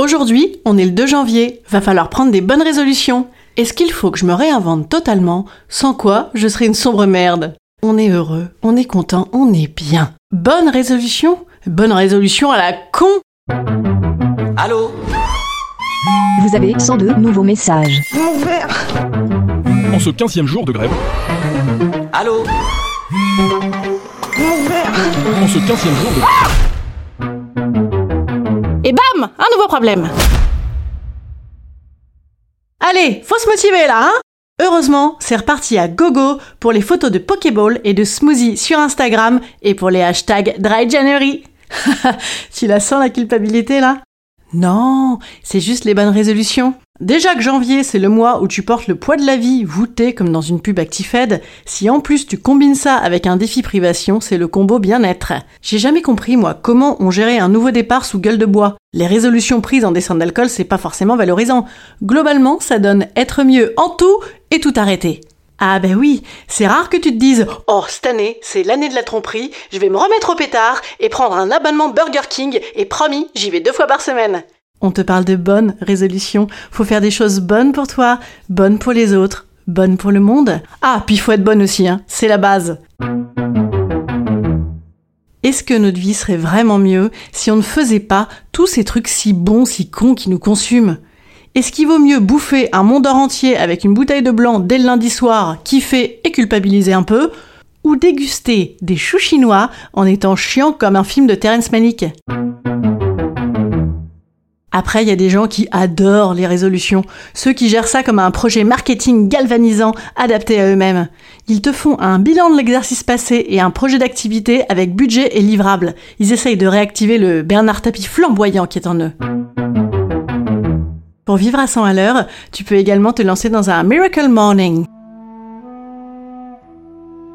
Aujourd'hui, on est le 2 janvier, va falloir prendre des bonnes résolutions. Est-ce qu'il faut que je me réinvente totalement, sans quoi je serai une sombre merde. On est heureux, on est content, on est bien. Bonne résolution? Bonne résolution à la con! Allô? Vous avez 102 nouveaux messages. En ce 15e jour de grève, Allô? En ce 15e jour de Et bam Un nouveau problème Allez, faut se motiver là, hein Heureusement, c'est reparti à gogo pour les photos de Pokéball et de smoothie sur Instagram et pour les hashtags Dry January. tu la sens la culpabilité là? Non, c'est juste les bonnes résolutions. Déjà que janvier, c'est le mois où tu portes le poids de la vie voûté comme dans une pub ActiFed, si en plus tu combines ça avec un défi privation, c'est le combo bien-être. J'ai jamais compris, moi, comment on gérait un nouveau départ sous gueule de bois. Les résolutions prises en descente d'alcool, c'est pas forcément valorisant. Globalement, ça donne être mieux en tout et tout arrêter. Ah ben oui, c'est rare que tu te dises « Oh, cette année, c'est l'année de la tromperie, je vais me remettre au pétard et prendre un abonnement Burger King et promis, j'y vais deux fois par semaine ». On te parle de bonnes résolutions. Faut faire des choses bonnes pour toi, bonnes pour les autres, bonnes pour le monde. Ah, puis faut être bonne aussi, hein. C'est la base. Est-ce que notre vie serait vraiment mieux si on ne faisait pas tous ces trucs si bons, si cons qui nous consument? Est-ce qu'il vaut mieux bouffer un monde entier avec une bouteille de blanc dès le lundi soir, kiffer et culpabiliser un peu Ou déguster des choux chinois en étant chiant comme un film de Terence Malick? Après, il y a des gens qui adorent les résolutions, ceux qui gèrent ça comme un projet marketing galvanisant adapté à eux-mêmes. Ils te font un bilan de l'exercice passé et un projet d'activité avec budget et livrable. Ils essayent de réactiver le Bernard Tapie flamboyant qui est en eux. Pour vivre à 100 à l'heure, tu peux également te lancer dans un Miracle Morning.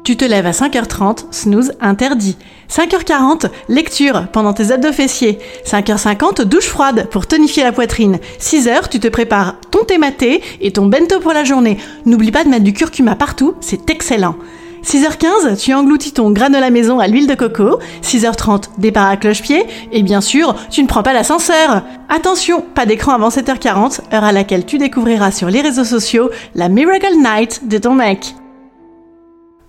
Tu te lèves à 5h30, snooze interdit. 5h40, lecture pendant tes abdos fessiers. 5h50, douche froide pour tonifier la poitrine. 6h, tu te prépares ton thé maté et ton bento pour la journée. N'oublie pas de mettre du curcuma partout, c'est excellent. 6h15, tu engloutis ton granola maison à l'huile de coco. 6h30, départ à cloche-pied. Et bien sûr, tu ne prends pas l'ascenseur. Attention, pas d'écran avant 7h40, heure à laquelle tu découvriras sur les réseaux sociaux la Miracle Night de ton mec.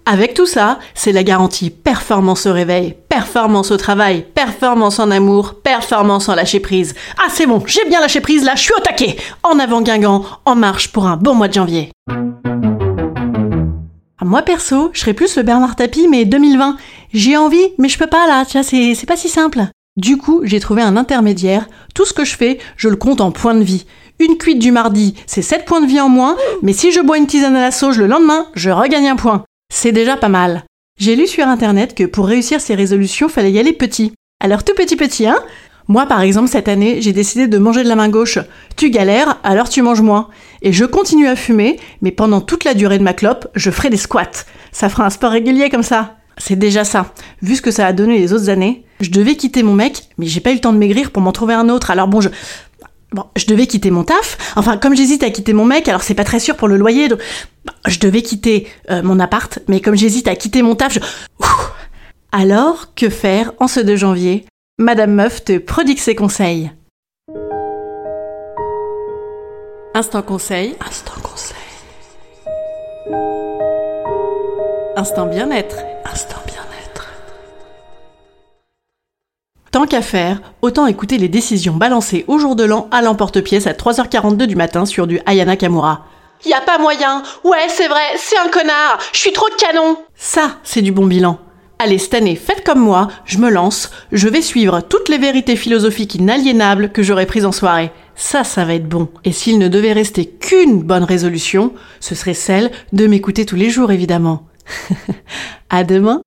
Avec tout ça, c'est la garantie performance au réveil, performance au travail, performance en amour, performance en lâcher prise. Ah c'est bon, j'ai bien lâché prise là, je suis au taquet En avant Guingamp, en marche pour un bon mois de janvier. Ah, moi perso, je serais plus le Bernard Tapie mais 2020. J'ai envie, mais je peux pas là, tu c'est, c'est pas si simple. Du coup, j'ai trouvé un intermédiaire. Tout ce que je fais, je le compte en points de vie. Une cuite du mardi, c'est 7 points de vie en moins, mais si je bois une tisane à la sauge le lendemain, je regagne un point. C'est déjà pas mal. J'ai lu sur internet que pour réussir ces résolutions, fallait y aller petit. Alors tout petit petit, hein Moi par exemple cette année, j'ai décidé de manger de la main gauche. Tu galères, alors tu manges moins. Et je continue à fumer, mais pendant toute la durée de ma clope, je ferai des squats. Ça fera un sport régulier comme ça. C'est déjà ça. Vu ce que ça a donné les autres années, je devais quitter mon mec, mais j'ai pas eu le temps de maigrir pour m'en trouver un autre. Alors bon, je Bon, je devais quitter mon taf. Enfin, comme j'hésite à quitter mon mec, alors c'est pas très sûr pour le loyer. Donc... Je devais quitter euh, mon appart, mais comme j'hésite à quitter mon taf, je... Alors, que faire en ce 2 janvier? Madame Meuf te prodigue ses conseils. Instant conseil. Instant conseil. Instant bien-être. Instant qu'à faire, autant écouter les décisions balancées au jour de l'an à l'emporte-pièce à 3h42 du matin sur du Ayana Kamura. Y a pas moyen. Ouais, c'est vrai, c'est un connard. Je suis trop de canon. Ça, c'est du bon bilan. Allez, cette année, faites comme moi, je me lance, je vais suivre toutes les vérités philosophiques inaliénables que j'aurai prises en soirée. Ça, ça va être bon. Et s'il ne devait rester qu'une bonne résolution, ce serait celle de m'écouter tous les jours, évidemment. à demain